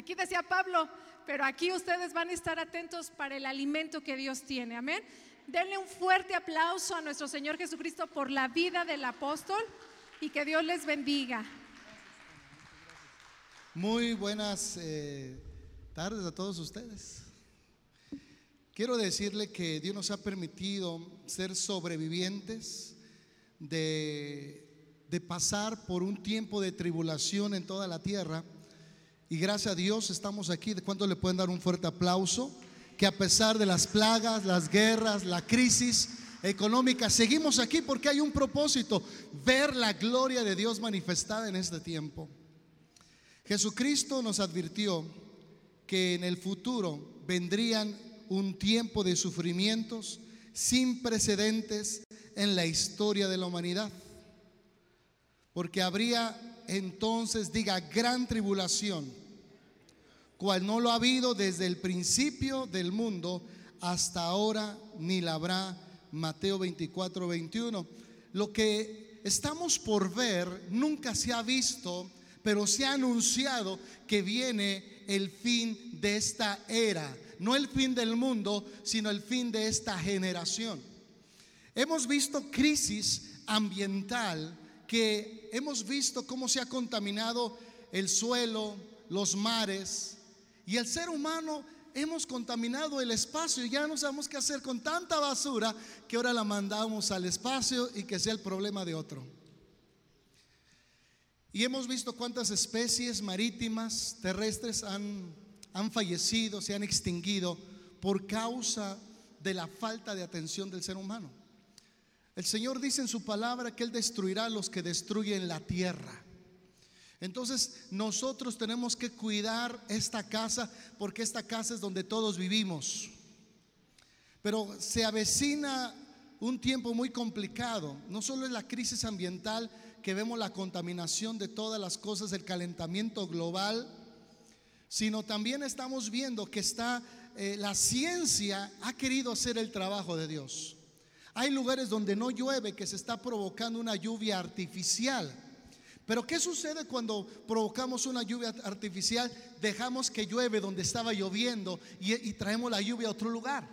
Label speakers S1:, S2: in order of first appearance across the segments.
S1: Aquí decía Pablo, pero aquí ustedes van a estar atentos para el alimento que Dios tiene. Amén. Denle un fuerte aplauso a nuestro Señor Jesucristo por la vida del apóstol y que Dios les bendiga.
S2: Muy buenas eh, tardes a todos ustedes. Quiero decirle que Dios nos ha permitido ser sobrevivientes de, de pasar por un tiempo de tribulación en toda la tierra. Y gracias a Dios estamos aquí. ¿De cuánto le pueden dar un fuerte aplauso? Que a pesar de las plagas, las guerras, la crisis económica, seguimos aquí porque hay un propósito, ver la gloria de Dios manifestada en este tiempo. Jesucristo nos advirtió que en el futuro vendrían un tiempo de sufrimientos sin precedentes en la historia de la humanidad. Porque habría entonces, diga, gran tribulación, cual no lo ha habido desde el principio del mundo hasta ahora, ni la habrá. Mateo 24, 21. Lo que estamos por ver nunca se ha visto, pero se ha anunciado que viene el fin de esta era. No el fin del mundo, sino el fin de esta generación. Hemos visto crisis ambiental que hemos visto cómo se ha contaminado el suelo, los mares y el ser humano hemos contaminado el espacio y ya no sabemos qué hacer con tanta basura que ahora la mandamos al espacio y que sea el problema de otro. Y hemos visto cuántas especies marítimas, terrestres han, han fallecido, se han extinguido por causa de la falta de atención del ser humano. El Señor dice en su palabra que Él destruirá a los que destruyen la tierra. Entonces nosotros tenemos que cuidar esta casa porque esta casa es donde todos vivimos. Pero se avecina un tiempo muy complicado. No solo es la crisis ambiental, que vemos la contaminación de todas las cosas, el calentamiento global, sino también estamos viendo que está eh, la ciencia ha querido hacer el trabajo de Dios. Hay lugares donde no llueve, que se está provocando una lluvia artificial. Pero ¿qué sucede cuando provocamos una lluvia artificial? Dejamos que llueve donde estaba lloviendo y, traemos la lluvia a otro lugar.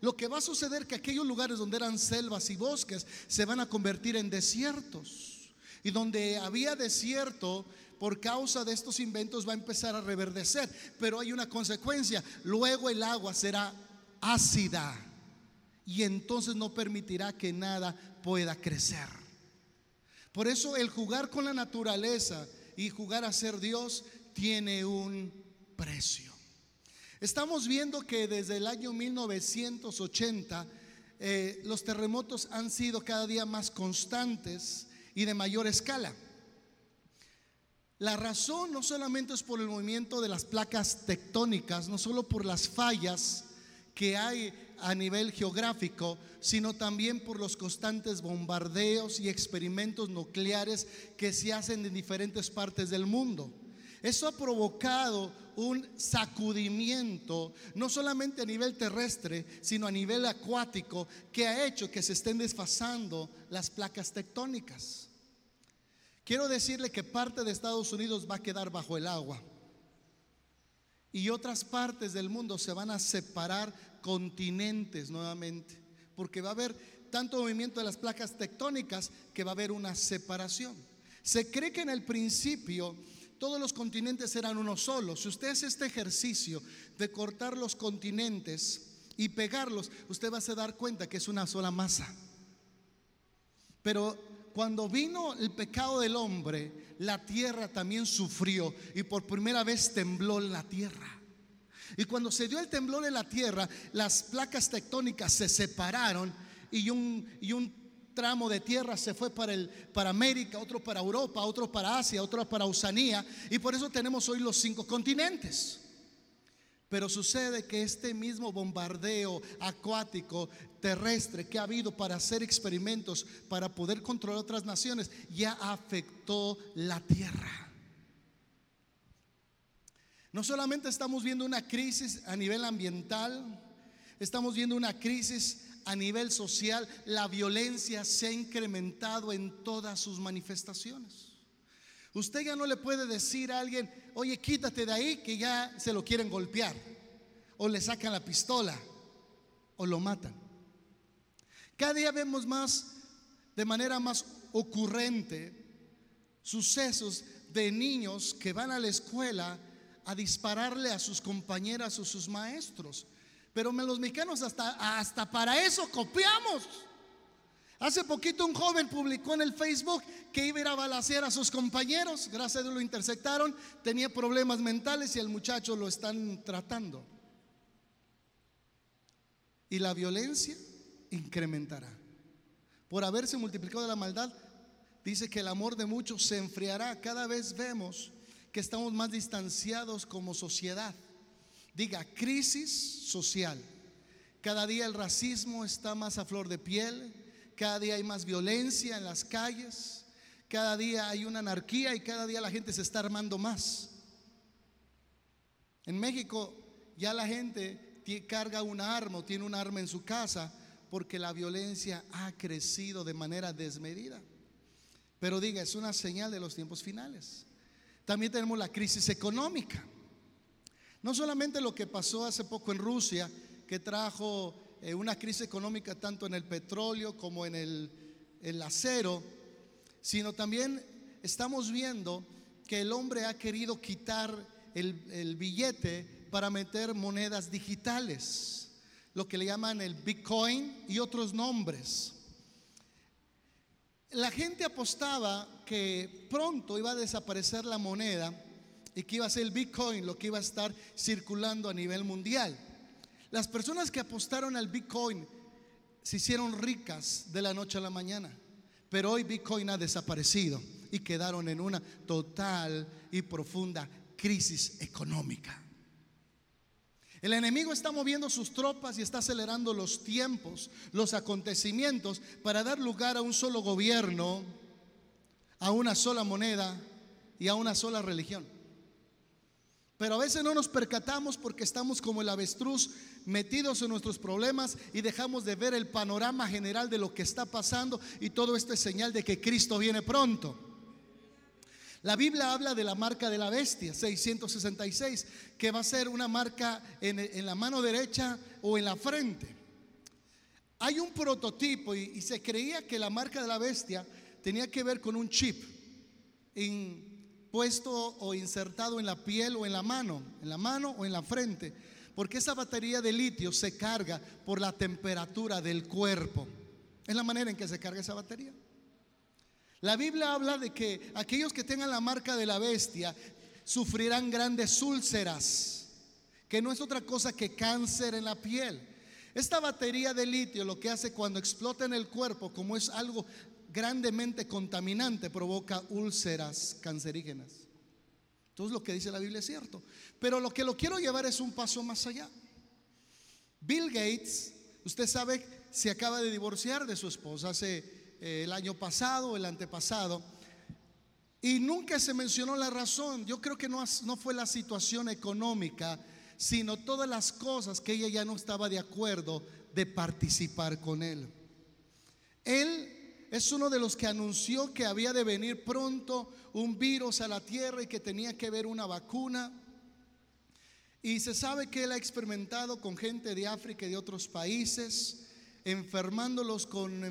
S2: Lo que va a suceder es que aquellos lugares donde eran selvas y bosques se van a convertir en desiertos. Y donde había desierto, por causa de estos inventos va a empezar a reverdecer. Pero hay una consecuencia. Luego el agua será ácida y entonces no permitirá que nada pueda crecer. Por eso el jugar con la naturaleza y jugar a ser Dios tiene un precio. Estamos viendo que desde el año 1980 eh, los terremotos han sido cada día más constantes y de mayor escala. La razón no solamente es por el movimiento de las placas tectónicas, no solo por las fallas que hay a nivel geográfico, sino también por los constantes bombardeos y experimentos nucleares que se hacen en diferentes partes del mundo. Eso ha provocado un sacudimiento, no solamente a nivel terrestre, sino a nivel acuático, que ha hecho que se estén desfasando las placas tectónicas. Quiero decirle que parte de Estados Unidos va a quedar bajo el agua y otras partes del mundo se van a separar continentes nuevamente, porque va a haber tanto movimiento de las placas tectónicas que va a haber una separación. Se cree que en el principio todos los continentes eran uno solo. Si usted hace este ejercicio de cortar los continentes y pegarlos, usted va a dar cuenta que es una sola masa. Pero cuando vino el pecado del hombre, la tierra también sufrió y por primera vez tembló la tierra. Y cuando se dio el temblor en la tierra, las placas tectónicas se separaron y un, y un tramo de tierra se fue para, el, para América, otro para Europa, otro para Asia, otro para Oceanía. Y por eso tenemos hoy los cinco continentes. Pero sucede que este mismo bombardeo acuático, terrestre que ha habido para hacer experimentos, para poder controlar otras naciones, ya afectó la tierra. No solamente estamos viendo una crisis a nivel ambiental, estamos viendo una crisis a nivel social, la violencia se ha incrementado en todas sus manifestaciones. Usted ya no le puede decir a alguien, oye, quítate de ahí, que ya se lo quieren golpear, o le sacan la pistola, o lo matan. Cada día vemos más, de manera más ocurrente, sucesos de niños que van a la escuela a dispararle a sus compañeras o sus maestros. Pero los mexicanos hasta, hasta para eso copiamos. Hace poquito un joven publicó en el Facebook que iba a ir a balasear a sus compañeros. Gracias a Dios lo interceptaron. Tenía problemas mentales y el muchacho lo están tratando. Y la violencia incrementará. Por haberse multiplicado la maldad, dice que el amor de muchos se enfriará. Cada vez vemos que estamos más distanciados como sociedad. Diga, crisis social. Cada día el racismo está más a flor de piel, cada día hay más violencia en las calles, cada día hay una anarquía y cada día la gente se está armando más. En México ya la gente carga un arma o tiene un arma en su casa porque la violencia ha crecido de manera desmedida. Pero diga, es una señal de los tiempos finales. También tenemos la crisis económica. No solamente lo que pasó hace poco en Rusia, que trajo eh, una crisis económica tanto en el petróleo como en el, acero, sino también estamos viendo que el hombre ha querido quitar el, el billete para meter monedas digitales, lo que le llaman el Bitcoin y otros nombres. La gente apostaba que pronto iba a desaparecer la moneda y que iba a ser el Bitcoin lo que iba a estar circulando a nivel mundial. Las personas que apostaron al Bitcoin se hicieron ricas de la noche a la mañana, pero hoy Bitcoin ha desaparecido y quedaron en una total y profunda crisis económica. El enemigo está moviendo sus tropas y está acelerando los tiempos, los acontecimientos para dar lugar a un solo gobierno, a una sola moneda y a una sola religión. Pero a veces no nos percatamos porque estamos como el avestruz metidos en nuestros problemas y dejamos de ver el panorama general de lo que está pasando y todo esto es señal de que Cristo viene pronto. La Biblia habla de la marca de la bestia, 666, que va a ser una marca en, la mano derecha o en la frente. Hay un prototipo y, se creía que la marca de la bestia tenía que ver con un chip puesto o insertado en la piel o en la mano, en la mano o en la frente, porque esa batería de litio se carga por la temperatura del cuerpo. Es la manera en que se carga esa batería. La Biblia habla de que aquellos que tengan la marca de la bestia sufrirán grandes úlceras, que no es otra cosa que cáncer en la piel. Esta batería de litio lo que hace cuando explota en el cuerpo, como es algo grandemente contaminante, provoca úlceras cancerígenas. Entonces lo que dice la Biblia es cierto. Pero lo que lo quiero llevar es un paso más allá. Bill Gates, usted sabe, se acaba de divorciar de su esposa hace eh, el año pasado, el antepasado, y nunca se mencionó la razón. Yo creo que no, no fue la situación económica, sino todas las cosas que ella ya no estaba de acuerdo de participar con él. Él es uno de los que anunció que había de venir pronto un virus a la tierra y que tenía que ver una vacuna. Y se sabe que él ha experimentado con gente de África y de otros países, enfermándolos con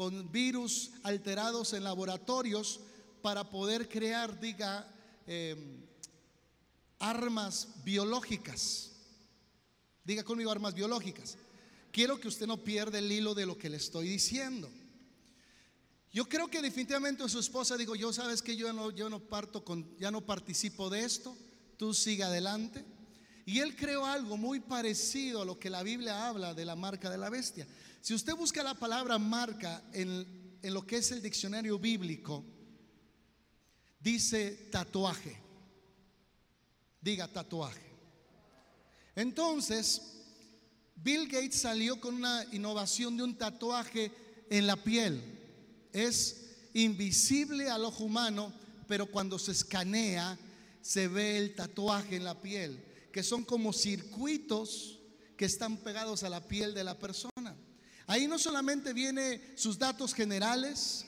S2: con virus alterados en laboratorios para poder crear, diga, em, armas biológicas. Diga conmigo armas biológicas. Quiero que usted no pierda el hilo de lo que le estoy diciendo. Yo creo que definitivamente su esposa digo, yo sabes que yo no, yo no parto con, ya no participo de esto, tú sigue adelante. Y él creó algo muy parecido a lo que la Biblia habla de la marca de la bestia. Si usted busca la palabra marca en, lo que es el diccionario bíblico, dice tatuaje. Diga tatuaje. Entonces, Bill Gates salió con una innovación de un tatuaje en la piel. Es invisible al ojo humano, pero cuando se escanea se ve el tatuaje en la piel, que son como circuitos que están pegados a la piel de la persona. Ahí no solamente viene sus datos generales,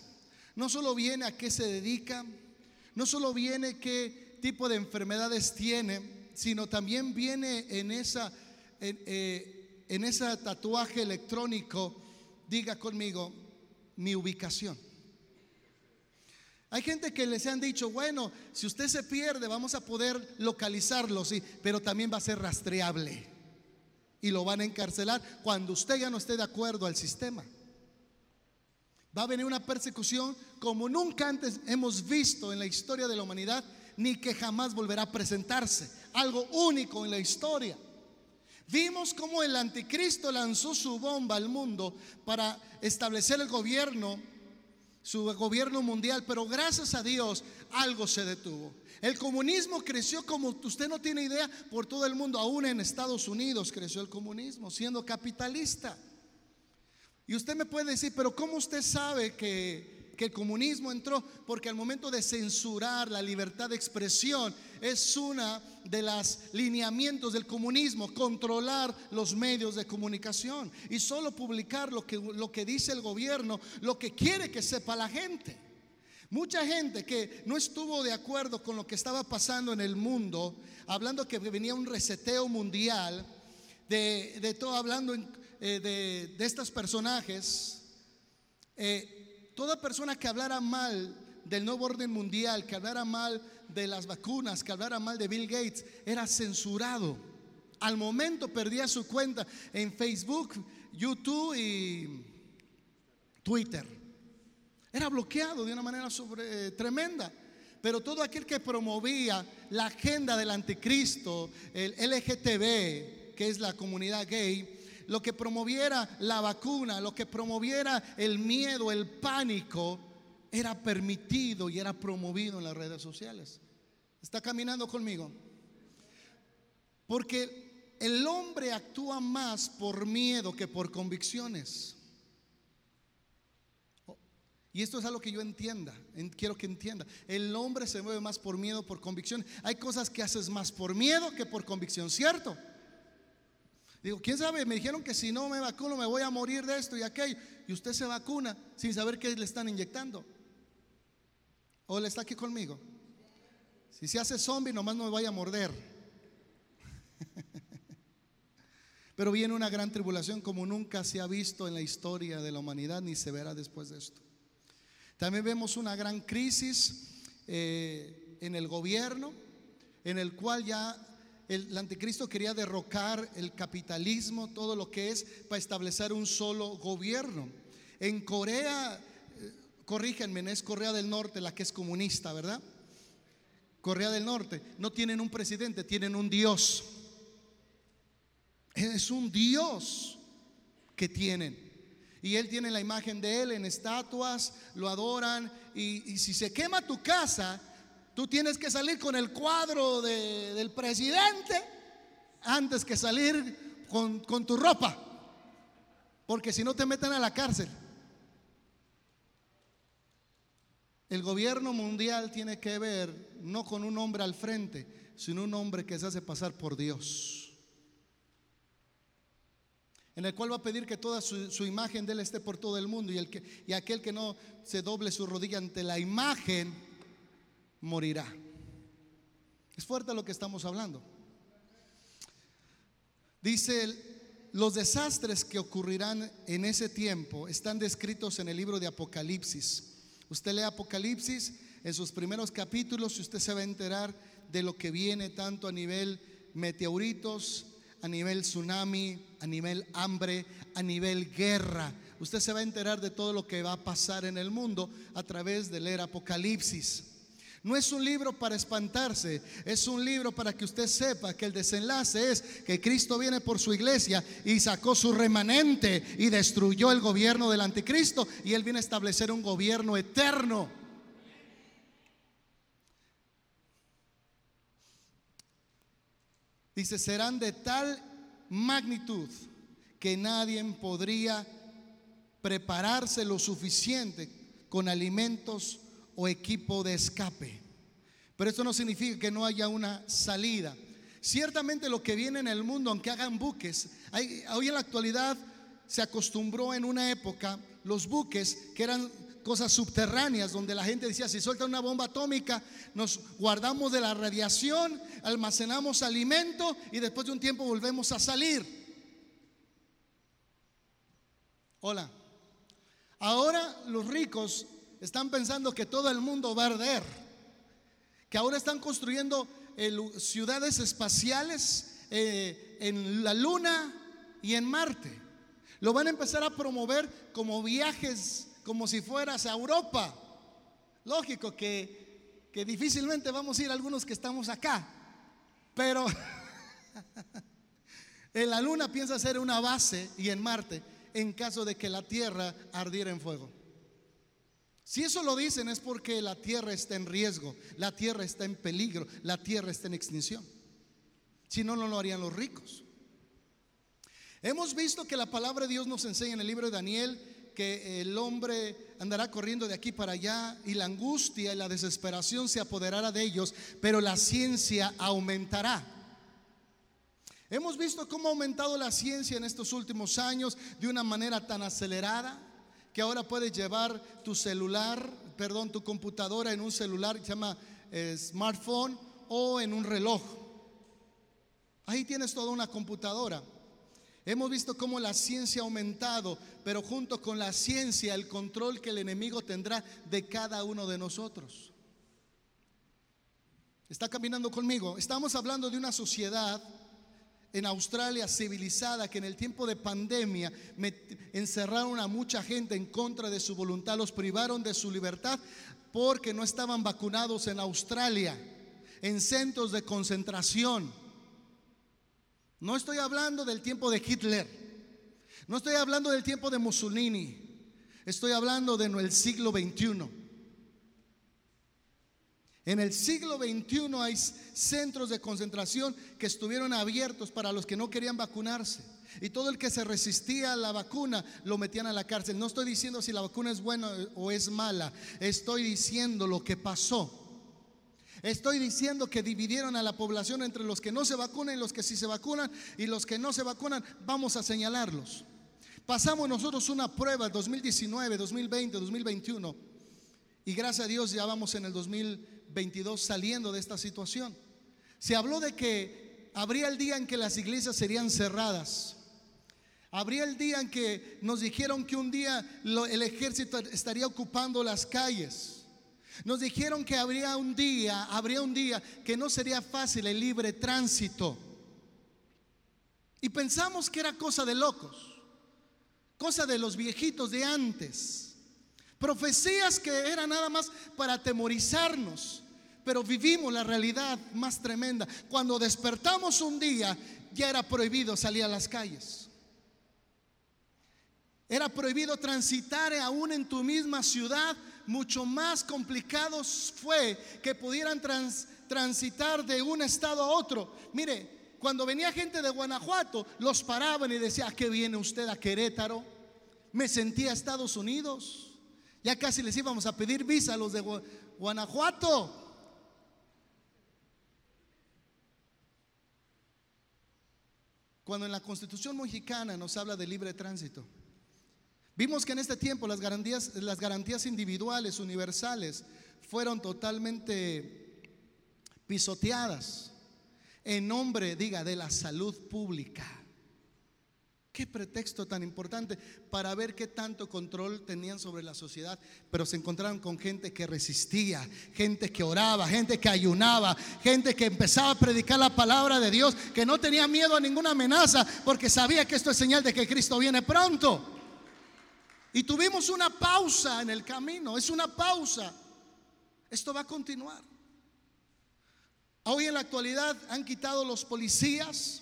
S2: no solo viene a qué se dedica, No solo viene qué tipo de enfermedades tiene, sino también viene en esa, en, eh, ese tatuaje electrónico, diga conmigo, mi ubicación. Hay gente que les han dicho, bueno, si usted se pierde, vamos a poder localizarlo, sí, pero también va a ser rastreable. Y lo van a encarcelar cuando usted ya no esté de acuerdo al sistema. Va a venir una persecución como nunca antes hemos visto en la historia de la humanidad, ni que jamás volverá a presentarse. Algo único en la historia. Vimos cómo el anticristo lanzó su bomba al mundo para establecer el gobierno su gobierno mundial, pero gracias a Dios algo se detuvo. El comunismo creció como usted no tiene idea por todo el mundo, aún en Estados Unidos creció el comunismo, siendo capitalista. Y usted me puede decir, pero ¿cómo usted sabe que, que el comunismo entró, porque al momento de censurar la libertad de expresión es una de las lineamientos del comunismo, controlar los medios de comunicación y solo publicar lo que, lo que dice el gobierno, lo que quiere que sepa la gente. Mucha gente que no estuvo de acuerdo con lo que estaba pasando en el mundo, hablando que venía un reseteo mundial, de, todo, hablando eh, de, de, estos personajes, eh, toda persona que hablara mal del nuevo orden mundial, que hablara mal de las vacunas, que hablara mal de Bill Gates, era censurado. Al momento perdía su cuenta en Facebook, YouTube y Twitter. Era bloqueado de una manera sobre, tremenda. Pero todo aquel que promovía la agenda del anticristo, el LGTB, que es la comunidad gay, lo que promoviera la vacuna, lo que promoviera el miedo, el pánico, era permitido y era promovido en las redes sociales. ¿Está caminando conmigo? Porque el hombre actúa más por miedo que por convicciones. Y esto es algo que yo entienda, quiero que entienda. El hombre se mueve más por miedo, por convicción. Hay cosas que haces más por miedo que por convicción, ¿cierto? Digo, ¿quién sabe? Me dijeron que si no me vacuno me voy a morir de esto y aquello. Y usted se vacuna sin saber qué le están inyectando. ¿O le está aquí conmigo? Si se hace zombie, nomás no me vaya a morder. Pero viene una gran tribulación como nunca se ha visto en la historia de la humanidad ni se verá después de esto. También vemos una gran crisis eh, en el gobierno, en el cual ya el, anticristo quería derrocar el capitalismo, todo lo que es, para establecer un solo gobierno. En Corea, corríjanme, es Corea del Norte la que es comunista, ¿verdad? Corea del Norte, no tienen un presidente, tienen un Dios. Es un Dios que tienen. Y él tiene la imagen de él en estatuas, lo adoran. Y, y si se quema tu casa, Tú tienes que salir con el cuadro del presidente antes que salir con, con tu ropa. Porque si no te meten a la cárcel. El gobierno mundial tiene que ver no con un hombre al frente, sino un hombre que se hace pasar por Dios. En el cual va a pedir que toda su, imagen de él esté por todo el mundo y, el que, y aquel que no se doble su rodilla ante la imagen morirá. Es fuerte lo que estamos hablando. Dice, los desastres que ocurrirán en ese tiempo están descritos en el libro de Apocalipsis. Usted lee Apocalipsis en sus primeros capítulos y usted se va a enterar de lo que viene tanto a nivel meteoritos, a nivel tsunami, a nivel hambre, a nivel guerra. Usted se va a enterar de todo lo que va a pasar en el mundo a través de leer Apocalipsis. No es un libro para espantarse, es un libro para que usted sepa que el desenlace es que Cristo viene por su iglesia y sacó su remanente y destruyó el gobierno del anticristo y él viene a establecer un gobierno eterno. Dice, serán de tal magnitud que nadie podría prepararse lo suficiente con alimentos o equipo de escape. Pero esto no significa que no haya una salida. Ciertamente lo que viene en el mundo, aunque hagan buques, hoy en la actualidad se acostumbró en una época los buques que eran cosas subterráneas donde la gente decía, si suelta una bomba atómica, nos guardamos de la radiación, almacenamos alimento y después de un tiempo volvemos a salir. Hola. Ahora los ricos están pensando que todo el mundo va a arder, que ahora están construyendo ciudades espaciales eh, en la Luna y en Marte. Lo van a empezar a promover como viajes, como si fueras a Europa. Lógico que, que difícilmente vamos a ir algunos que estamos acá, pero en la Luna piensa hacer una base y en Marte en caso de que la Tierra ardiera en fuego. Si eso lo dicen es porque la tierra está en riesgo, la tierra está en peligro, la tierra está en extinción. Si no, no lo harían los ricos. Hemos visto que la palabra de Dios nos enseña en el libro de Daniel que el hombre andará corriendo de aquí para allá y la angustia y la desesperación se apoderará de ellos, pero la ciencia aumentará. Hemos visto cómo ha aumentado la ciencia en estos últimos años de una manera tan acelerada que ahora puedes llevar tu celular, perdón, tu computadora en un celular que se llama eh, smartphone o en un reloj. Ahí tienes toda una computadora. Hemos visto cómo la ciencia ha aumentado, pero junto con la ciencia el control que el enemigo tendrá de cada uno de nosotros. Está caminando conmigo. Estamos hablando de una sociedad en Australia civilizada que en el tiempo de pandemia encerraron a mucha gente en contra de su voluntad, los privaron de su libertad porque no estaban vacunados en Australia, en centros de concentración. No estoy hablando del tiempo de Hitler, no estoy hablando del tiempo de Mussolini, estoy hablando de el siglo XXI. En el siglo XXI hay centros de concentración que estuvieron abiertos para los que no querían vacunarse. Y todo el que se resistía a la vacuna lo metían a la cárcel. No estoy diciendo si la vacuna es buena o es mala. Estoy diciendo lo que pasó. Estoy diciendo que dividieron a la población entre los que no se vacunan y los que sí se vacunan. Y los que no se vacunan, vamos a señalarlos. Pasamos nosotros una prueba 2019, 2020, 2021. Y gracias a Dios ya vamos en el 2020 22 saliendo de esta situación. Se habló de que habría el día en que las iglesias serían cerradas. Habría el día en que nos dijeron que un día el ejército estaría ocupando las calles. Nos dijeron que habría un día, habría un día que no sería fácil el libre tránsito. Y pensamos que era cosa de locos, cosa de los viejitos de antes. Profecías que eran nada más para atemorizarnos, pero vivimos la realidad más tremenda. Cuando despertamos un día, ya era prohibido salir a las calles. Era prohibido transitar aún en tu misma ciudad. Mucho más complicado fue que pudieran transitar de un estado a otro. Mire, cuando venía gente de Guanajuato, los paraban y decía, ¿a qué viene usted a Querétaro? Me sentía a Estados Unidos. Ya casi les íbamos a pedir visa a los de Guanajuato. Cuando en la Constitución mexicana nos habla de libre tránsito, vimos que en este tiempo las garantías, las garantías individuales, universales, fueron totalmente pisoteadas en nombre, diga, de la salud pública. Qué pretexto tan importante para ver qué tanto control tenían sobre la sociedad, pero se encontraron con gente que resistía, gente que oraba, gente que ayunaba, gente que empezaba a predicar la palabra de Dios, que no tenía miedo a ninguna amenaza porque sabía que esto es señal de que Cristo viene pronto. Y tuvimos una pausa en el camino, es una pausa. Esto va a continuar. Hoy en la actualidad han quitado los policías,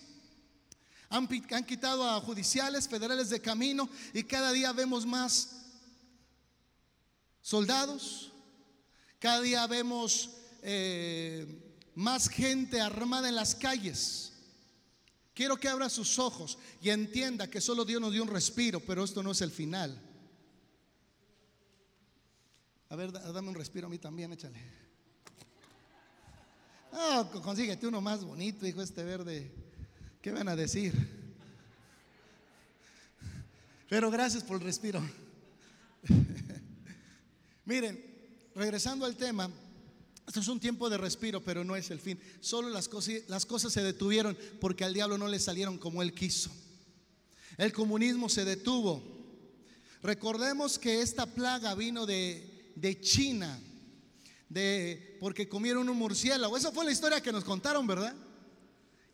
S2: han, quitado a judiciales federales de camino y cada día vemos más soldados, cada día vemos eh, más gente armada en las calles. Quiero que abra sus ojos y entienda que solo Dios nos dio un respiro, pero esto no es el final. A ver, dame un respiro a mí también, échale. Ah, consíguete uno más bonito, hijo, este verde. ¿Qué van a decir? Pero gracias por el respiro. Miren, regresando al tema, esto es un tiempo de respiro, pero no es el fin. Solo las cosas, las cosas se detuvieron porque al diablo no le salieron como él quiso. El comunismo se detuvo. Recordemos que esta plaga vino de, de China, de, porque comieron un murciélago. Esa fue la historia que nos contaron, ¿verdad?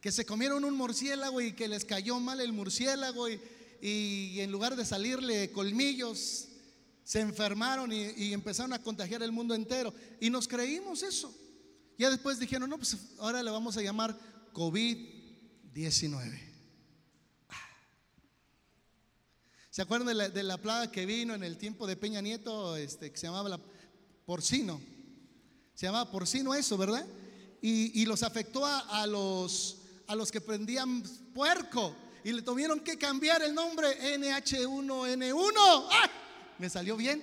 S2: Que se comieron un murciélago y que les cayó mal el murciélago y, y en lugar de salirle colmillos, se enfermaron y, empezaron a contagiar el mundo entero. Y nos creímos eso. Ya después dijeron, no, pues ahora le vamos a llamar COVID-19. ¿Se acuerdan de la, plaga que vino en el tiempo de Peña Nieto, este, que se llamaba la porcino? Se llamaba porcino eso, ¿verdad? Y, los afectó a, los, a los que prendían puerco y le tuvieron que cambiar el nombre NH1N1. ¡Ah! me salió bien.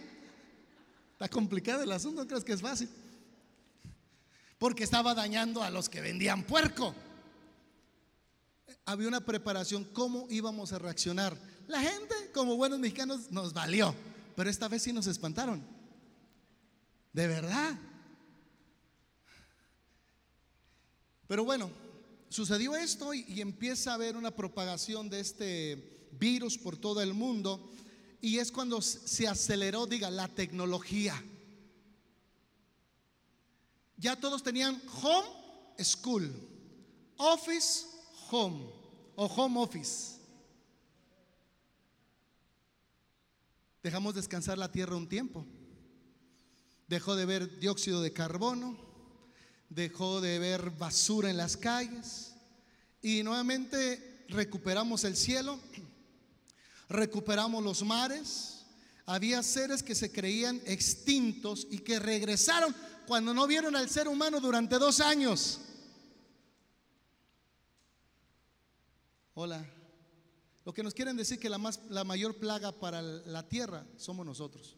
S2: Está complicado el asunto, ¿no crees que es fácil? Porque estaba dañando a los que vendían puerco. Había una preparación, ¿cómo íbamos a reaccionar? La gente, como buenos mexicanos, nos valió, pero esta vez sí nos espantaron. De verdad. Pero bueno, sucedió esto y, empieza a haber una propagación de este virus por todo el mundo. Y es cuando se aceleró, diga, la tecnología. Ya todos tenían home school, office home o home office. Dejamos descansar la tierra un tiempo. Dejó de ver dióxido de carbono, dejó de ver basura en las calles y nuevamente recuperamos el cielo recuperamos los mares. Había seres que se creían extintos y que regresaron cuando no vieron al ser humano durante dos años. Hola. Lo que nos quieren decir que la, más, la mayor plaga para la tierra somos nosotros.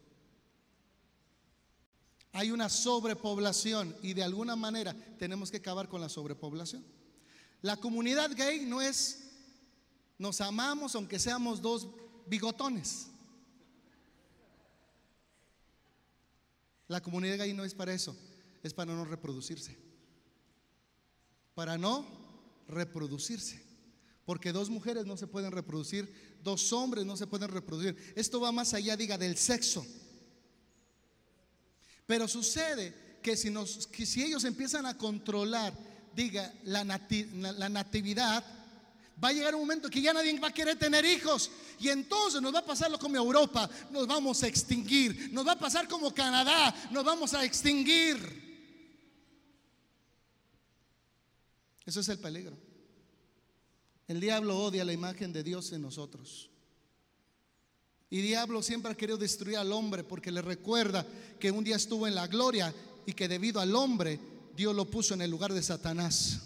S2: Hay una sobrepoblación y de alguna manera tenemos que acabar con la sobrepoblación. La comunidad gay no es nos amamos aunque seamos dos bigotones. La comunidad gay no es para eso, es para no reproducirse. Para no reproducirse. Porque dos mujeres no se pueden reproducir, dos hombres no se pueden reproducir. Esto va más allá, diga, del sexo. Pero sucede que si, nos, si ellos empiezan a controlar, diga, la, natividad, Va a llegar un momento que ya nadie va a querer tener hijos. Y entonces nos va a pasar como Europa. Nos vamos a extinguir. Nos va a pasar como Canadá. Nos vamos a extinguir. Eso es el peligro. El diablo odia la imagen de Dios en nosotros. Y diablo siempre ha querido destruir al hombre porque le recuerda que un día estuvo en la gloria y que debido al hombre Dios lo puso en el lugar de Satanás,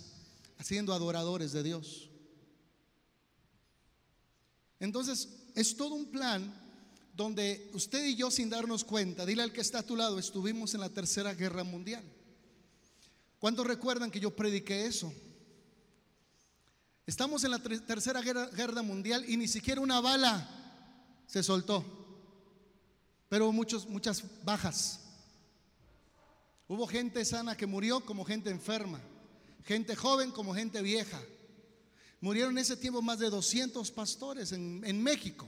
S2: haciendo adoradores de Dios. Entonces, es todo un plan donde usted y yo sin darnos cuenta, dile al que está a tu lado, estuvimos en la Tercera Guerra Mundial. ¿Cuántos recuerdan que yo prediqué eso? Estamos en la Tercera Guerra, Mundial y ni siquiera una bala se soltó, pero hubo muchos, muchas bajas. Hubo gente sana que murió como gente enferma, gente joven como gente vieja. Murieron en ese tiempo más de 200 pastores en, México.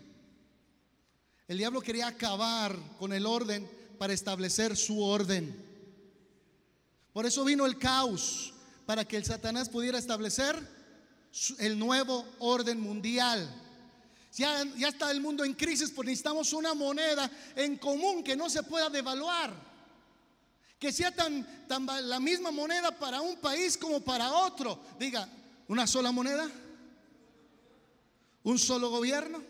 S2: El diablo quería acabar con el orden para establecer su orden. Por eso vino el caos, para que el Satanás pudiera establecer el nuevo orden mundial. Ya, ya, está el mundo en crisis, pues necesitamos una moneda en común que no se pueda devaluar. Que sea tan, la misma moneda para un país como para otro. Diga, ¿una sola moneda? un solo gobierno,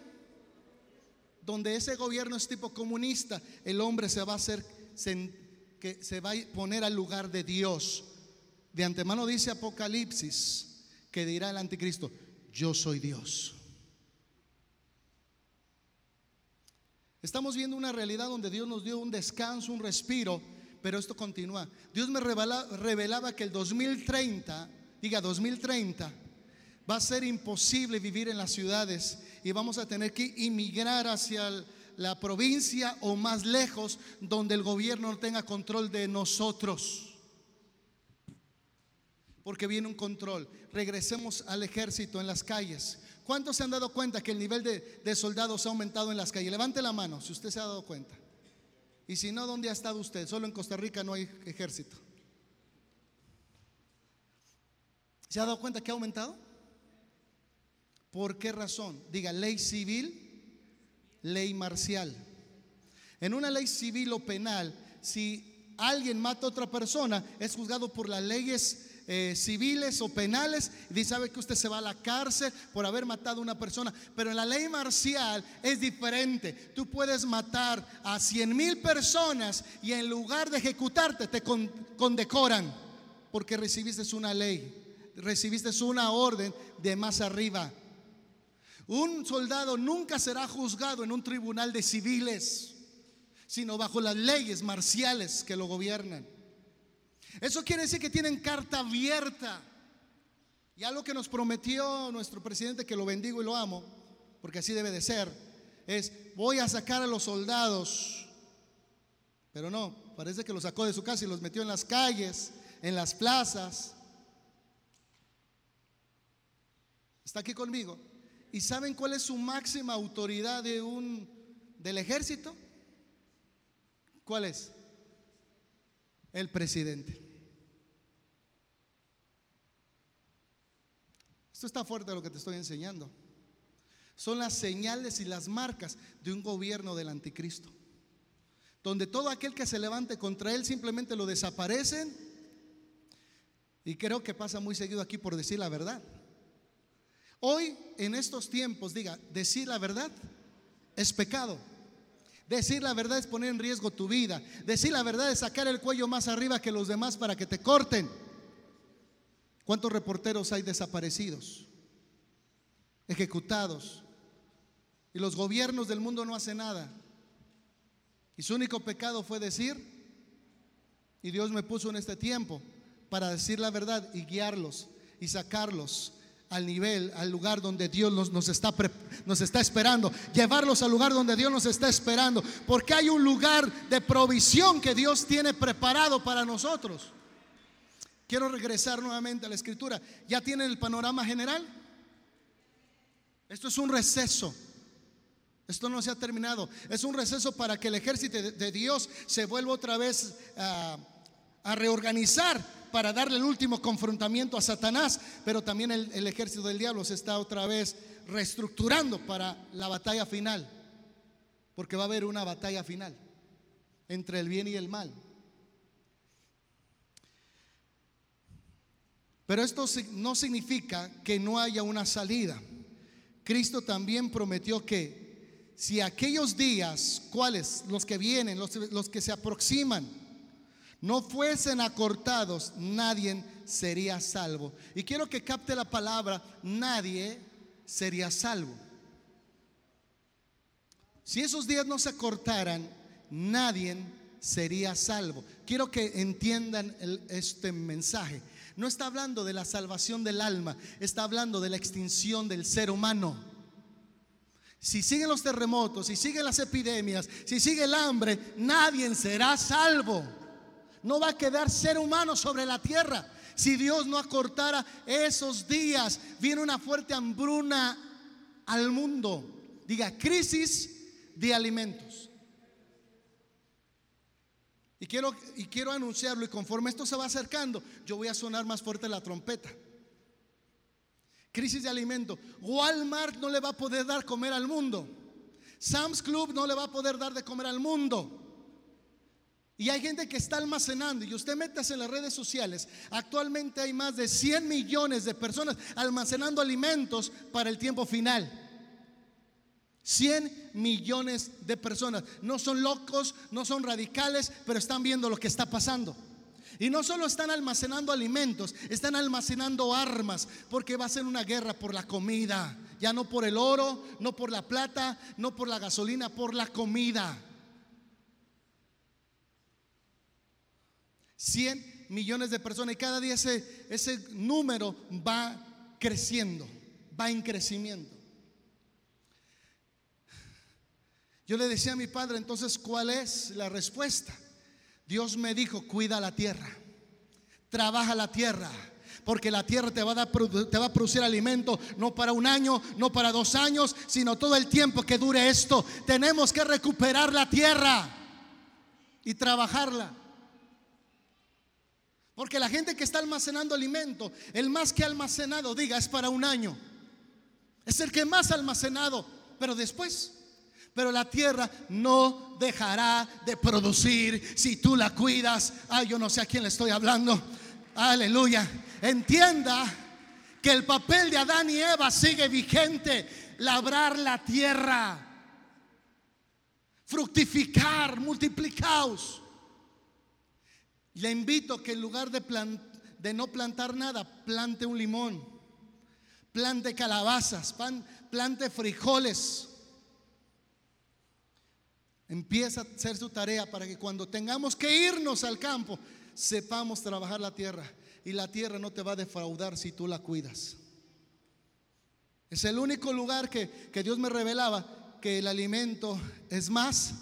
S2: donde ese gobierno es tipo comunista, el hombre se va a hacer, que se va a poner al lugar de Dios. De antemano dice Apocalipsis que dirá el anticristo, yo soy Dios. Estamos viendo una realidad donde Dios nos dio un descanso, un respiro, pero esto continúa. Dios me revelaba que el 2030, diga 2030, va a ser imposible vivir en las ciudades y vamos a tener que inmigrar hacia, la provincia o más lejos donde el gobierno no tenga control de nosotros. Porque viene un control. Regresemos al ejército en las calles. ¿Cuántos se han dado cuenta que el nivel de, soldados ha aumentado en las calles? Levante la mano si usted se ha dado cuenta. Y si no, ¿dónde ha estado usted? Solo en Costa Rica no hay ejército. ¿Se ha dado cuenta que ha aumentado? ¿Por qué razón? Diga, ley civil, ley marcial. En una ley civil o penal, si alguien mata a otra persona, es juzgado por las leyes eh, civiles o penales y dice, sabe que usted se va a la cárcel por haber matado a una persona. Pero en la ley marcial es diferente. Tú puedes matar a 100 mil personas y en lugar de ejecutarte te condecoran porque recibiste una ley, recibiste una orden de más arriba. Un soldado nunca será juzgado en un tribunal de civiles, sino bajo las leyes marciales que lo gobiernan. Eso quiere decir que tienen carta abierta. Y algo que nos prometió nuestro presidente, que lo bendigo y lo amo, porque así debe de ser, es voy a sacar a los soldados. Pero no, parece que los sacó de su casa y los metió en las calles, en las plazas. ¿Está aquí conmigo? ¿Y saben cuál es su máxima autoridad de un del ejército? ¿Cuál es? El presidente. Esto está fuerte lo que te estoy enseñando. Son las señales y las marcas de un gobierno del anticristo. Donde todo aquel que se levante contra él simplemente lo desaparecen. Y creo que pasa muy seguido aquí por decir la verdad. Hoy, en estos tiempos, diga, decir la verdad es pecado. Decir la verdad es poner en riesgo tu vida. Decir la verdad es sacar el cuello más arriba que los demás para que te corten. ¿Cuántos reporteros hay desaparecidos? Ejecutados. Y los gobiernos del mundo no hacen nada. Y su único pecado fue decir, y Dios me puso en este tiempo para decir la verdad y guiarlos y sacarlos al nivel, al lugar donde Dios nos, está, nos está esperando. Llevarlos al lugar donde Dios nos está esperando. Porque hay un lugar de provisión que Dios tiene preparado para nosotros. Quiero regresar nuevamente a la escritura. ¿Ya tienen el panorama general? Esto es un receso. Esto no se ha terminado. Es un receso para que el ejército de, Dios se vuelva otra vez a, a reorganizar para darle el último confrontamiento a Satanás, pero también el, ejército del diablo se está otra vez reestructurando para la batalla final, porque va a haber una batalla final entre el bien y el mal. Pero esto no significa que no haya una salida. Cristo también prometió que si aquellos días, ¿cuáles? Los que vienen, los, que se aproximan, no fuesen acortados, nadie sería salvo. Y quiero que capte la palabra, nadie sería salvo. Si esos días no se acortaran, nadie sería salvo. Quiero que entiendan este mensaje. No está hablando de la salvación del alma, está hablando de la extinción del ser humano. Si siguen los terremotos, si siguen las epidemias, si sigue el hambre, nadie será salvo no va a quedar ser humano sobre la tierra. Si Dios no acortara esos días, viene una fuerte hambruna al mundo. Diga, crisis de alimentos. Y quiero, y quiero anunciarlo y conforme esto se va acercando, yo voy a sonar más fuerte la trompeta. Crisis de alimentos. Walmart no le va a poder dar comer al mundo. Sam's Club no le va a poder dar de comer al mundo. Y hay gente que está almacenando, y usted métase en las redes sociales, actualmente hay más de 100 millones de personas almacenando alimentos para el tiempo final. 100 millones de personas. No son locos, no son radicales, pero están viendo lo que está pasando. Y no solo están almacenando alimentos, están almacenando armas, porque va a ser una guerra por la comida. Ya no por el oro, no por la plata, no por la gasolina, por la comida. 100 millones de personas y cada día ese, ese número va creciendo, va en crecimiento. Yo le decía a mi padre, entonces, ¿cuál es la respuesta? Dios me dijo, cuida la tierra, trabaja la tierra, porque la tierra te va, a dar, te va a producir alimento no para un año, no para dos años, sino todo el tiempo que dure esto. Tenemos que recuperar la tierra y trabajarla. Porque la gente que está almacenando alimento, el más que almacenado, diga, es para un año. Es el que más almacenado, pero después. Pero la tierra no dejará de producir si tú la cuidas. Ay, yo no sé a quién le estoy hablando. Aleluya. Entienda que el papel de Adán y Eva sigue vigente. Labrar la tierra. Fructificar, multiplicaos. Le invito que en lugar de, de no plantar nada, plante un limón, plante calabazas, plante frijoles. Empieza a hacer su tarea para que cuando tengamos que irnos al campo, sepamos trabajar la tierra. Y la tierra no te va a defraudar si tú la cuidas. Es el único lugar que, que Dios me revelaba que el alimento es más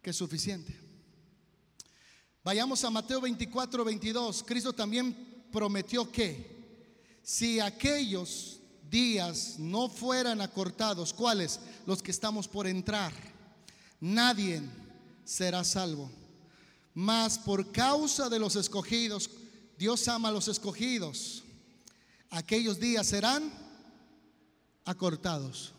S2: que suficiente. Vayamos a Mateo 24, 22. Cristo también prometió que si aquellos días no fueran acortados, ¿cuáles? Los que estamos por entrar, nadie será salvo. Mas por causa de los escogidos, Dios ama a los escogidos. Aquellos días serán acortados.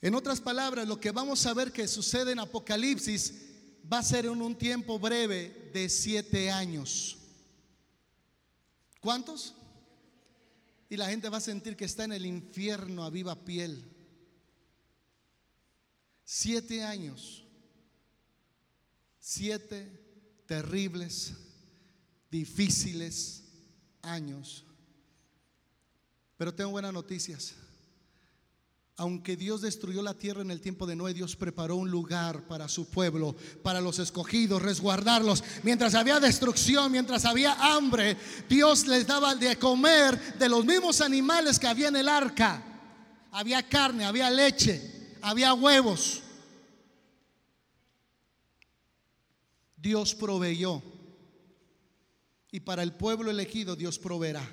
S2: En otras palabras, lo que vamos a ver que sucede en Apocalipsis va a ser en un tiempo breve de siete años. ¿Cuántos? Y la gente va a sentir que está en el infierno a viva piel. Siete años. Siete terribles, difíciles años. Pero tengo buenas noticias. Aunque Dios destruyó la tierra en el tiempo de Noé, Dios preparó un lugar para su pueblo, para los escogidos, resguardarlos. Mientras había destrucción, mientras había hambre, Dios les daba de comer de los mismos animales que había en el arca. Había carne, había leche, había huevos. Dios proveyó. Y para el pueblo elegido Dios proveerá.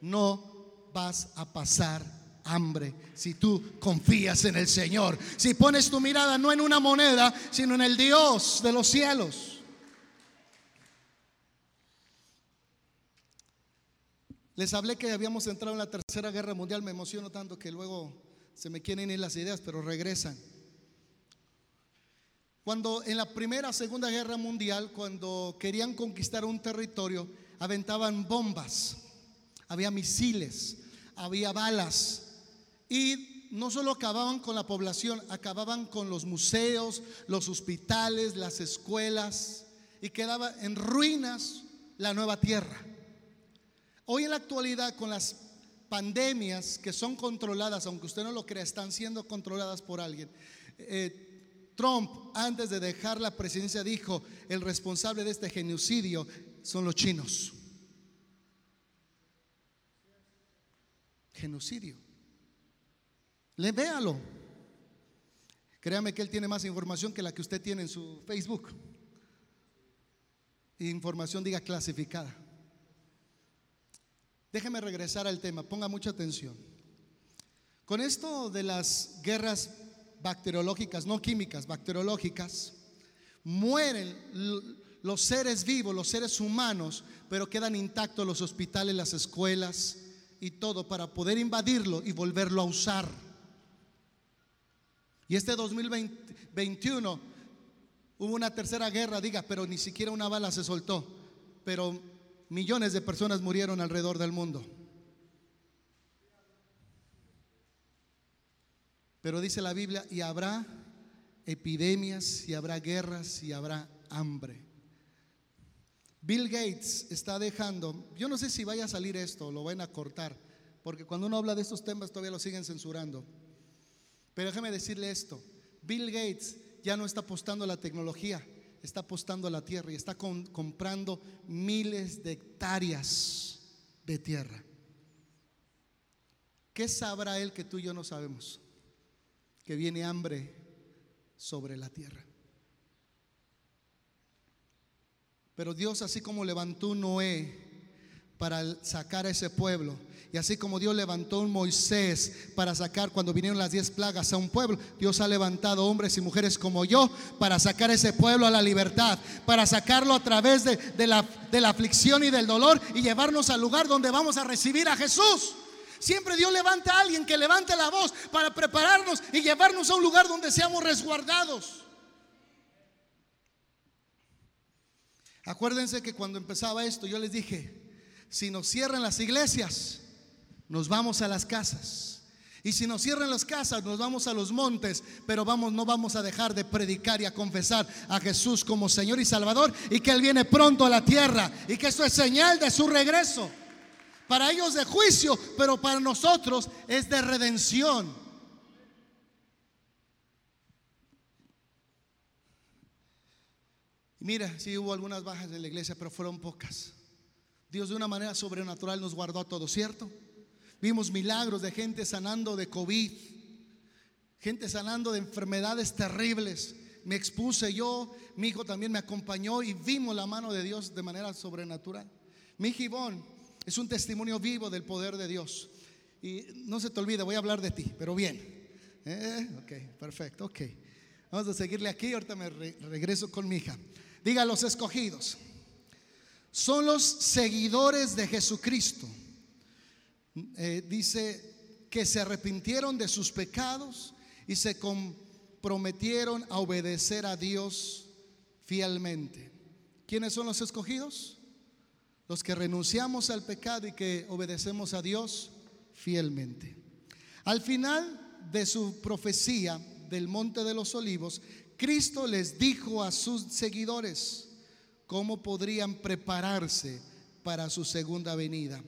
S2: No vas a pasar hambre si tú confías en el Señor. Si pones tu mirada no en una moneda, sino en el Dios de los cielos. Les hablé que habíamos entrado en la tercera guerra mundial. Me emociono tanto que luego se me quieren ir las ideas, pero regresan. Cuando en la primera, segunda guerra mundial, cuando querían conquistar un territorio, aventaban bombas, había misiles, había balas, y no solo acababan con la población, acababan con los museos, los hospitales, las escuelas, y quedaba en ruinas la nueva tierra. Hoy en la actualidad, con las pandemias que son controladas, aunque usted no lo crea, están siendo controladas por alguien. Eh, Trump, antes de dejar la presidencia, dijo, el responsable de este genocidio son los chinos. Genocidio. Le véalo. Créame que él tiene más información que la que usted tiene en su Facebook. Información, diga, clasificada. Déjeme regresar al tema, ponga mucha atención. Con esto de las guerras bacteriológicas, no químicas, bacteriológicas, mueren los seres vivos, los seres humanos, pero quedan intactos los hospitales, las escuelas y todo para poder invadirlo y volverlo a usar. Y este 2021 hubo una tercera guerra, diga, pero ni siquiera una bala se soltó. Pero millones de personas murieron alrededor del mundo. Pero dice la Biblia, y habrá epidemias, y habrá guerras, y habrá hambre. Bill Gates está dejando, yo no sé si vaya a salir esto, lo van a cortar, porque cuando uno habla de estos temas todavía lo siguen censurando. Pero déjeme decirle esto, Bill Gates ya no está apostando a la tecnología, está apostando a la tierra y está comprando miles de hectáreas de tierra. ¿Qué sabrá él que tú y yo no sabemos? que viene hambre sobre la tierra. Pero Dios, así como levantó Noé para sacar a ese pueblo, y así como Dios levantó un Moisés para sacar cuando vinieron las diez plagas a un pueblo, Dios ha levantado hombres y mujeres como yo para sacar a ese pueblo a la libertad, para sacarlo a través de, de la, de la aflicción y del dolor y llevarnos al lugar donde vamos a recibir a Jesús. Siempre Dios levanta a alguien que levante la voz para prepararnos y llevarnos a un lugar donde seamos resguardados. Acuérdense que cuando empezaba esto yo les dije, si nos cierran las iglesias, nos vamos a las casas. Y si nos cierran las casas, nos vamos a los montes, pero vamos, no vamos a dejar de predicar y a confesar a Jesús como Señor y Salvador y que Él viene pronto a la tierra y que esto es señal de su regreso. Para ellos de juicio, pero para nosotros es de redención. Mira, sí hubo algunas bajas en la iglesia, pero fueron pocas. Dios de una manera sobrenatural nos guardó a todos, ¿cierto? Vimos milagros de gente sanando de COVID, gente sanando de enfermedades terribles. Me expuse yo, mi hijo también me acompañó y vimos la mano de Dios de manera sobrenatural. Mi Gibón es un testimonio vivo del poder de Dios. Y no se te olvide, voy a hablar de ti, pero bien. Eh, ok, perfecto, ok. Vamos a seguirle aquí, ahorita me regreso con mi hija. Diga los escogidos. Son los seguidores de Jesucristo eh, dice que se arrepintieron de sus pecados y se comprometieron a obedecer a Dios fielmente. ¿Quiénes son los escogidos? Los que renunciamos al pecado y que obedecemos a Dios fielmente. Al final de su profecía del Monte de los Olivos, Cristo les dijo a sus seguidores cómo podrían prepararse para su segunda venida.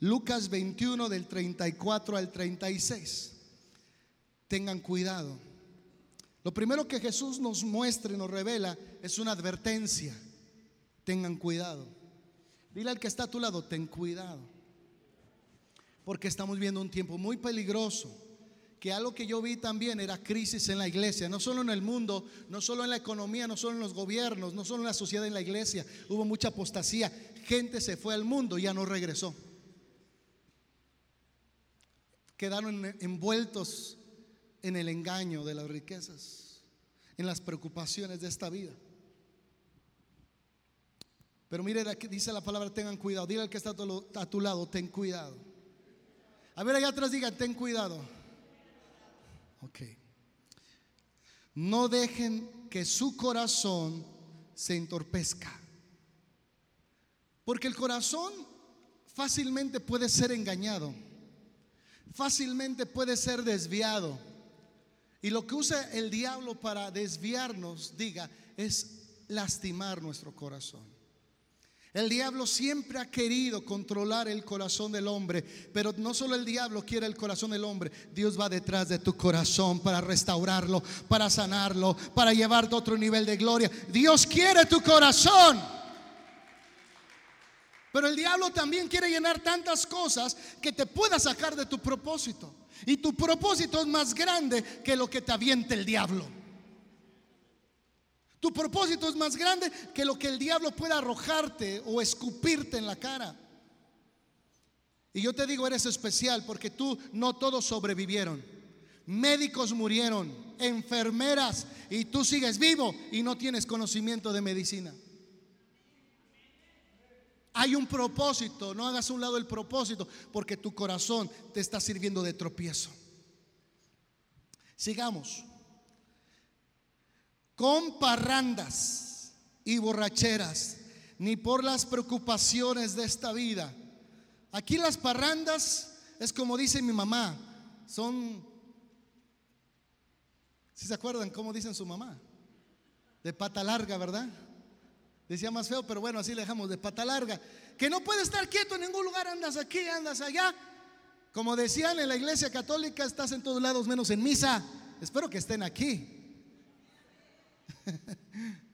S2: Lucas 21 del 34 al 36. Tengan cuidado. Lo primero que Jesús nos muestra y nos revela es una advertencia. Tengan cuidado. Dile al que está a tu lado, ten cuidado. Porque estamos viendo un tiempo muy peligroso. Que algo que yo vi también era crisis en la iglesia, no solo en el mundo, no solo en la economía, no solo en los gobiernos, no solo en la sociedad, en la iglesia. Hubo mucha apostasía. Gente se fue al mundo y ya no regresó quedaron envueltos en el engaño de las riquezas, en las preocupaciones de esta vida. Pero mire, dice la palabra, tengan cuidado. Dile al que está a tu lado, ten cuidado. A ver, allá atrás diga, ten cuidado. Ok. No dejen que su corazón se entorpezca. Porque el corazón fácilmente puede ser engañado fácilmente puede ser desviado. Y lo que usa el diablo para desviarnos, diga, es lastimar nuestro corazón. El diablo siempre ha querido controlar el corazón del hombre, pero no solo el diablo quiere el corazón del hombre, Dios va detrás de tu corazón para restaurarlo, para sanarlo, para llevarte a otro nivel de gloria. Dios quiere tu corazón. Pero el diablo también quiere llenar tantas cosas que te pueda sacar de tu propósito. Y tu propósito es más grande que lo que te aviente el diablo. Tu propósito es más grande que lo que el diablo pueda arrojarte o escupirte en la cara. Y yo te digo, eres especial porque tú no todos sobrevivieron. Médicos murieron, enfermeras, y tú sigues vivo y no tienes conocimiento de medicina. Hay un propósito, no hagas a un lado el propósito, porque tu corazón te está sirviendo de tropiezo. Sigamos. Con parrandas y borracheras, ni por las preocupaciones de esta vida. Aquí las parrandas es como dice mi mamá, son, si se acuerdan cómo dicen su mamá, de pata larga, ¿verdad? Decía más feo, pero bueno, así le dejamos de pata larga. Que no puede estar quieto en ningún lugar, andas aquí, andas allá. Como decían en la iglesia católica, estás en todos lados menos en misa. Espero que estén aquí.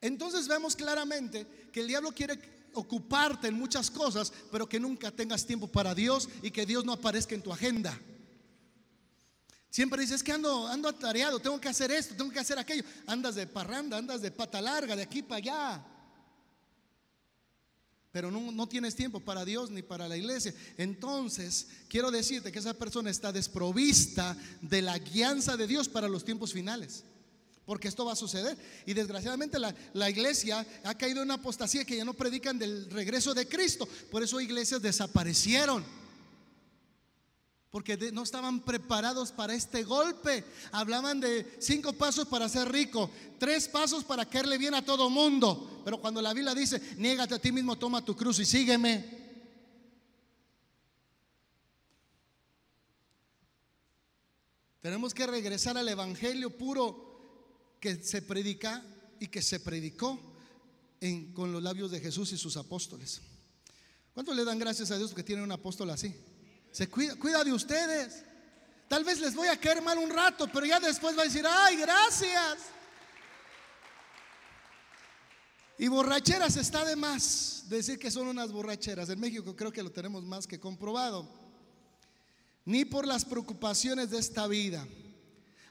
S2: Entonces vemos claramente que el diablo quiere ocuparte en muchas cosas, pero que nunca tengas tiempo para Dios y que Dios no aparezca en tu agenda. Siempre dices que ando, ando atareado, tengo que hacer esto, tengo que hacer aquello. Andas de parranda, andas de pata larga, de aquí para allá. Pero no, tienes tiempo para Dios ni para la iglesia. Entonces, quiero decirte que esa persona está desprovista de la guianza de Dios para los tiempos finales. Porque esto va a suceder. Y desgraciadamente la, la, iglesia ha caído en una apostasía que ya no predican del regreso de Cristo. Por eso iglesias desaparecieron porque no estaban preparados para este golpe. Hablaban de cinco pasos para ser rico, tres pasos para caerle bien a todo mundo. Pero cuando la Biblia dice, niégate a ti mismo, toma tu cruz y sígueme. Tenemos que regresar al Evangelio puro que se predica y que se predicó con los labios de Jesús y sus apóstoles. ¿Cuántos le dan gracias a Dios que tiene un apóstol así? Se cuida, cuida de ustedes. Tal vez les voy a caer mal un rato, pero ya después va a decir, ay, gracias. Y borracheras está de más decir que son unas borracheras. En México creo que lo tenemos más que comprobado. Ni por las preocupaciones de esta vida.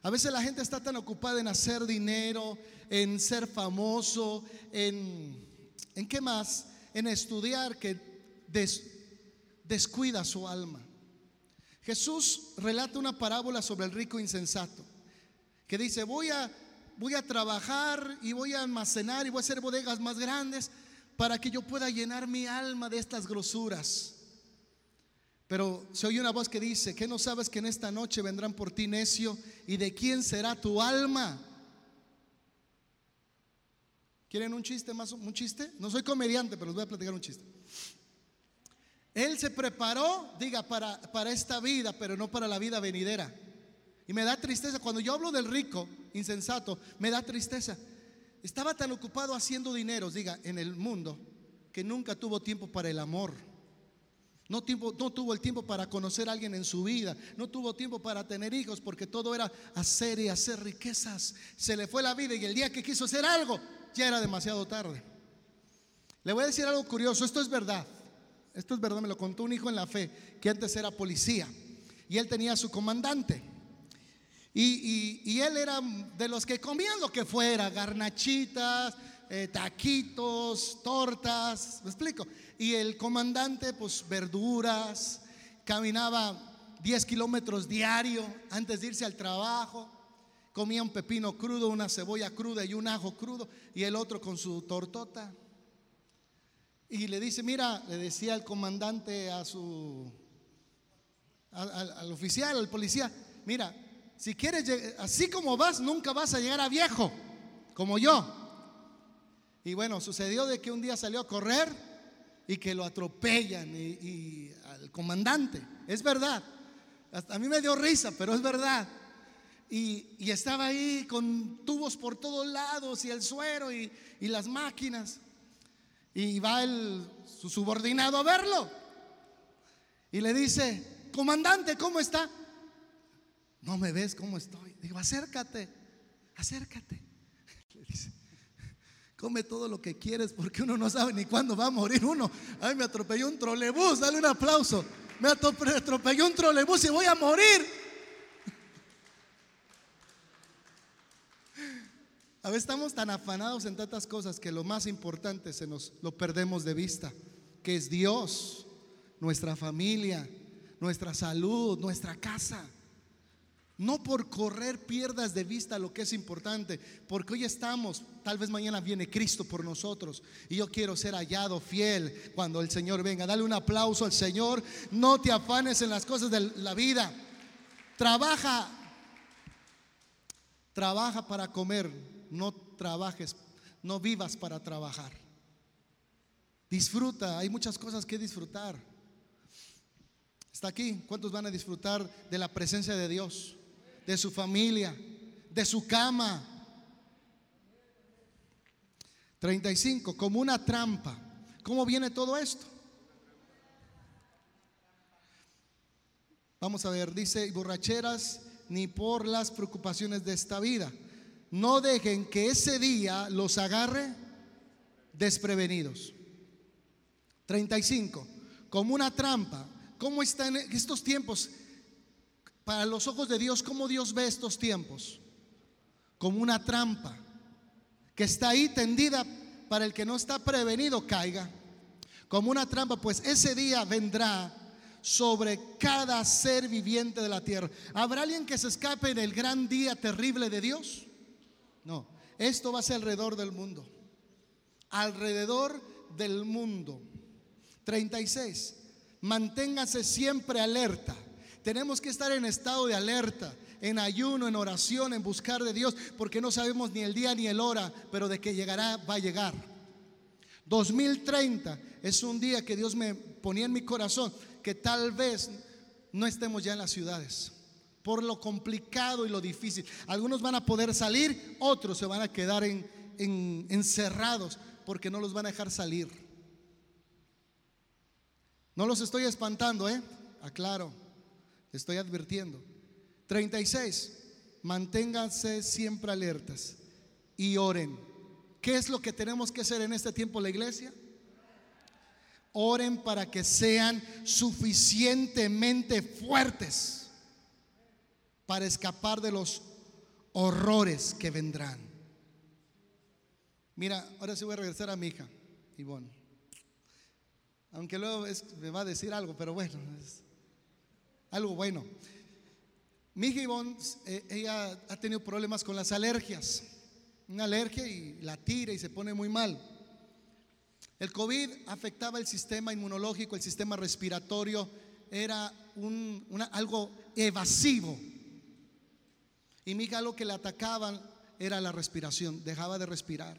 S2: A veces la gente está tan ocupada en hacer dinero, en ser famoso, en, ¿en qué más? En estudiar que descuida su alma. Jesús relata una parábola sobre el rico insensato, que dice, voy a, voy a trabajar y voy a almacenar y voy a hacer bodegas más grandes para que yo pueda llenar mi alma de estas grosuras. Pero se oye una voz que dice, ¿qué no sabes que en esta noche vendrán por ti necio? ¿Y de quién será tu alma? ¿Quieren un chiste más? ¿Un chiste? No soy comediante, pero les voy a platicar un chiste. Él se preparó, diga, para, para esta vida, pero no para la vida venidera. Y me da tristeza. Cuando yo hablo del rico, insensato, me da tristeza. Estaba tan ocupado haciendo dinero, diga, en el mundo, que nunca tuvo tiempo para el amor. No, tiempo, no tuvo el tiempo para conocer a alguien en su vida. No tuvo tiempo para tener hijos porque todo era hacer y hacer riquezas. Se le fue la vida y el día que quiso hacer algo ya era demasiado tarde. Le voy a decir algo curioso. Esto es verdad. Esto es verdad, me lo contó un hijo en la fe, que antes era policía. Y él tenía su comandante. Y, él era de los que comían lo que fuera, garnachitas, eh, taquitos, tortas, me explico. Y el comandante, pues verduras, caminaba 10 kilómetros diario antes de irse al trabajo. Comía un pepino crudo, una cebolla cruda y un ajo crudo. Y el otro con su tortota. Y le dice, mira, le decía el comandante a su, al, oficial, al policía, mira, si quieres, así como vas, nunca vas a llegar a viejo, como yo. Y bueno, sucedió de que un día salió a correr y que lo atropellan y, al comandante. Es verdad. a mí me dio risa, pero es verdad. Y, estaba ahí con tubos por todos lados y el suero y, y las máquinas. Y va el, su subordinado a verlo. Y le dice, comandante, ¿cómo está? No me ves cómo estoy. Digo, acércate, acércate. Le dice, come todo lo que quieres porque uno no sabe ni cuándo va a morir uno. Ay, me atropelló un trolebús, dale un aplauso. Me atropelló un trolebús y voy a morir. A veces estamos tan afanados en tantas cosas que lo más importante se nos lo perdemos de vista, que es Dios, nuestra familia, nuestra salud, nuestra casa. No por correr pierdas de vista lo que es importante, porque hoy estamos, tal vez mañana viene Cristo por nosotros y yo quiero ser hallado fiel cuando el Señor venga. Dale un aplauso al Señor, no te afanes en las cosas de la vida. Trabaja, trabaja para comer, no trabajes, no vivas para trabajar. Disfruta, hay muchas cosas que disfrutar. Está aquí, ¿cuántos van a disfrutar de la presencia de Dios, de su familia, de su cama? 35, como una trampa. ¿Cómo viene todo esto? Vamos a ver, dice, borracheras ni por las preocupaciones de esta vida no dejen que ese día los agarre desprevenidos. 35. Como una trampa. ¿Cómo están estos tiempos? Para los ojos de Dios, ¿cómo Dios ve estos tiempos? Como una trampa que está ahí tendida para el que no está prevenido caiga. Como una trampa, pues ese día vendrá sobre cada ser viviente de la tierra. ¿Habrá alguien que se escape en el gran día terrible de Dios? No, esto va a ser alrededor del mundo. Alrededor del mundo. 36. Manténgase siempre alerta. Tenemos que estar en estado de alerta, en ayuno, en oración, en buscar de Dios, porque no sabemos ni el día ni el hora, pero de que llegará, va a llegar. 2030 es un día que Dios me ponía en mi corazón que tal vez no estemos ya en las ciudades por lo complicado y lo difícil. Algunos van a poder salir, otros se van a quedar en, encerrados porque no los van a dejar salir. No los estoy espantando, ¿eh? Aclaro, estoy advirtiendo. 36. Manténganse siempre alertas y oren. ¿Qué es lo que tenemos que hacer en este tiempo la iglesia? Oren para que sean suficientemente fuertes para escapar de los horrores que vendrán. Mira, ahora sí voy a regresar a mi hija, Ivonne. Aunque luego me va a decir algo, pero bueno, algo bueno. Mi hija Ivonne, eh, ella ha tenido problemas con las alergias. Una alergia y la tira y se pone muy mal. El COVID afectaba el sistema inmunológico, el sistema respiratorio, era un, algo evasivo. Y mi hija lo que le atacaban era la respiración, dejaba de respirar.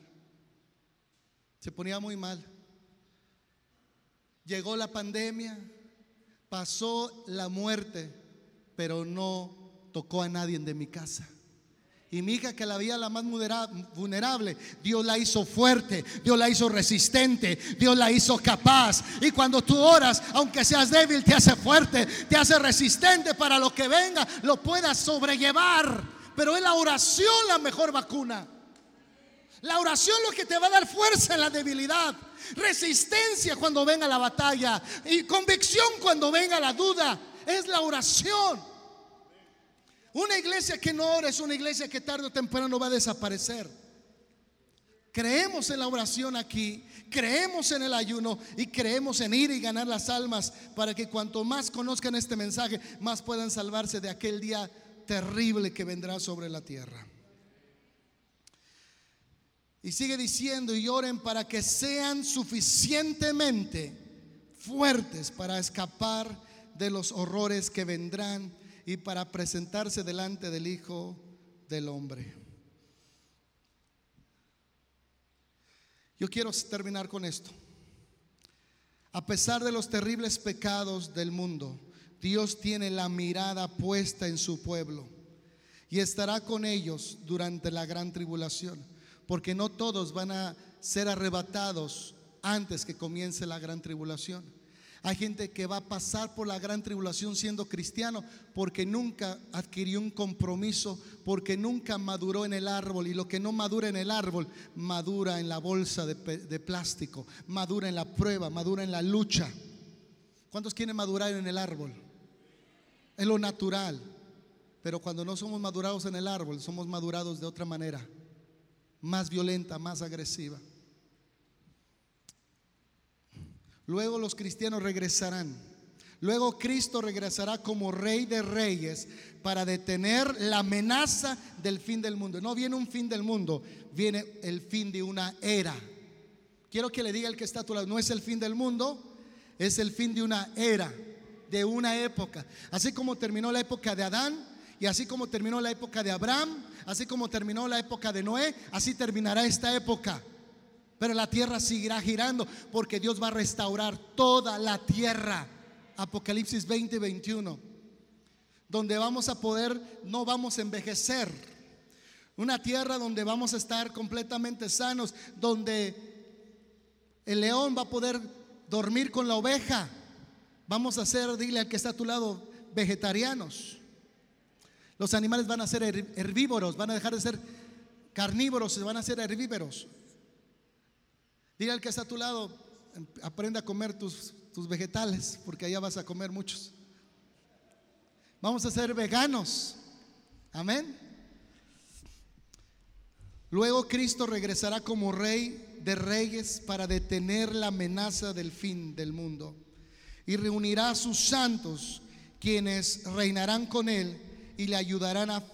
S2: Se ponía muy mal. Llegó la pandemia, pasó la muerte, pero no tocó a nadie de mi casa. Y mi hija que la veía la más vulnerable, Dios la hizo fuerte, Dios la hizo resistente, Dios la hizo capaz. Y cuando tú oras, aunque seas débil, te hace fuerte, te hace resistente para lo que venga, lo puedas sobrellevar. Pero es la oración la mejor vacuna. La oración lo que te va a dar fuerza en la debilidad, resistencia cuando venga la batalla y convicción cuando venga la duda. Es la oración. Una iglesia que no ora es una iglesia que tarde o temprano va a desaparecer. Creemos en la oración aquí, creemos en el ayuno y creemos en ir y ganar las almas para que cuanto más conozcan este mensaje, más puedan salvarse de aquel día terrible que vendrá sobre la tierra. Y sigue diciendo, y oren para que sean suficientemente fuertes para escapar de los horrores que vendrán y para presentarse delante del Hijo del Hombre. Yo quiero terminar con esto. A pesar de los terribles pecados del mundo, Dios tiene la mirada puesta en su pueblo y estará con ellos durante la gran tribulación, porque no todos van a ser arrebatados antes que comience la gran tribulación. Hay gente que va a pasar por la gran tribulación siendo cristiano porque nunca adquirió un compromiso, porque nunca maduró en el árbol. Y lo que no madura en el árbol, madura en la bolsa de, plástico, madura en la prueba, madura en la lucha. ¿Cuántos quieren madurar en el árbol? Es lo natural. Pero cuando no somos madurados en el árbol, somos madurados de otra manera, más violenta, más agresiva. Luego los cristianos regresarán. Luego Cristo regresará como rey de reyes para detener la amenaza del fin del mundo. No viene un fin del mundo, viene el fin de una era. Quiero que le diga el que está a tu lado, no es el fin del mundo, es el fin de una era, de una época. Así como terminó la época de Adán y así como terminó la época de Abraham, así como terminó la época de Noé, así terminará esta época. Pero la tierra seguirá girando porque Dios va a restaurar toda la tierra. Apocalipsis 20, 21. Donde vamos a poder, no vamos a envejecer. Una tierra donde vamos a estar completamente sanos, donde el león va a poder dormir con la oveja. Vamos a ser, dile al que está a tu lado, vegetarianos. Los animales van a ser herbívoros, van a dejar de ser carnívoros, se van a ser herbívoros. Dile al que está a tu lado, aprende a comer tus, tus vegetales, porque allá vas a comer muchos. Vamos a ser veganos. Amén. Luego Cristo regresará como rey de reyes para detener la amenaza del fin del mundo y reunirá a sus santos quienes reinarán con él y le ayudarán a,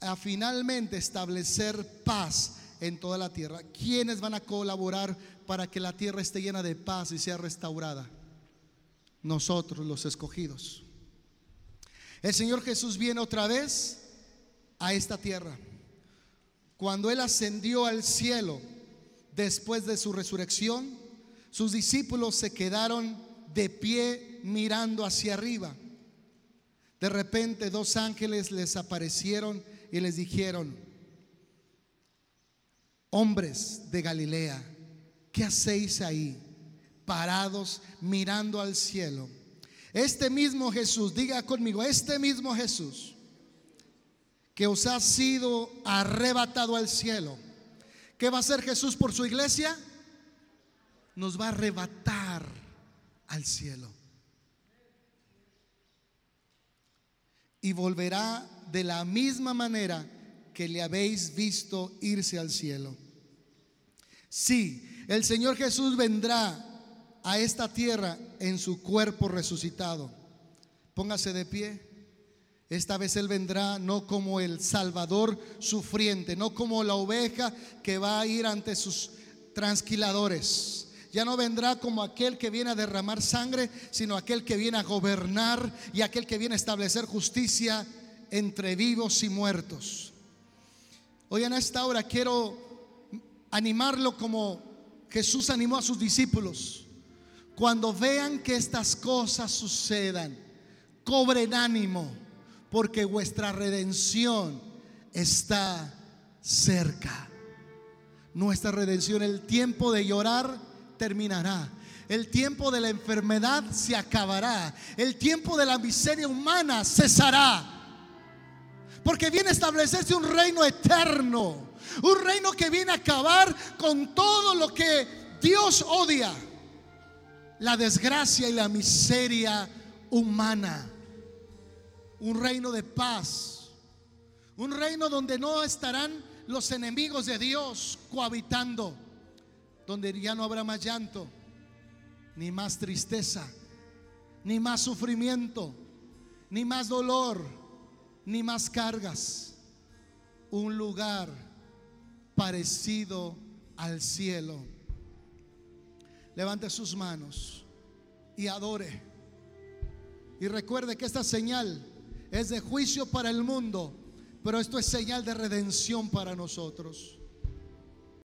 S2: a finalmente establecer paz en toda la tierra. ¿Quiénes van a colaborar para que la tierra esté llena de paz y sea restaurada? Nosotros, los escogidos. El Señor Jesús viene otra vez a esta tierra. Cuando Él ascendió al cielo después de su resurrección, sus discípulos se quedaron de pie mirando hacia arriba. De repente dos ángeles les aparecieron y les dijeron, hombres de Galilea, ¿qué hacéis ahí parados mirando al cielo? Este mismo Jesús, diga conmigo, este mismo Jesús que os ha sido arrebatado al cielo, ¿qué va a hacer Jesús por su iglesia? Nos va a arrebatar al cielo. Y volverá de la misma manera que le habéis visto irse al cielo. Sí, el Señor Jesús vendrá a esta tierra en su cuerpo resucitado. Póngase de pie. Esta vez Él vendrá no como el Salvador sufriente, no como la oveja que va a ir ante sus transquiladores. Ya no vendrá como aquel que viene a derramar sangre, sino aquel que viene a gobernar y aquel que viene a establecer justicia entre vivos y muertos. Hoy en esta hora quiero animarlo como Jesús animó a sus discípulos. Cuando vean que estas cosas sucedan, cobren ánimo, porque vuestra redención está cerca. Nuestra redención, el tiempo de llorar terminará. El tiempo de la enfermedad se acabará. El tiempo de la miseria humana cesará. Porque viene a establecerse un reino eterno. Un reino que viene a acabar con todo lo que Dios odia la desgracia y la miseria humana. Un reino de paz. Un reino donde no estarán los enemigos de Dios cohabitando. Donde ya no habrá más llanto, ni más tristeza, ni más sufrimiento, ni más dolor, ni más cargas. Un lugar parecido al cielo levante sus manos y adore. Y recuerde que esta señal es de juicio para el mundo, pero esto es señal de redención para nosotros.